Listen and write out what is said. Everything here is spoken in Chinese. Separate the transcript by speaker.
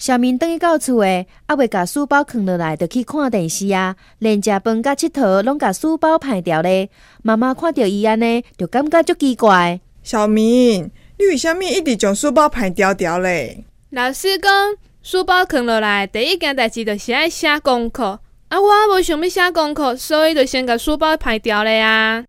Speaker 1: 小明等于到厝诶，还未甲书包放落来，就去看电视啊，连食饭甲佚佗拢甲书包排掉咧。妈妈看到伊安尼，就感觉足奇怪。
Speaker 2: 小明，你为虾米一直将书包排掉掉咧？
Speaker 3: 老师讲，书包放落来，第一件代志就是爱写功课。啊，我无想要写功课，所以就先甲书包排掉咧啊。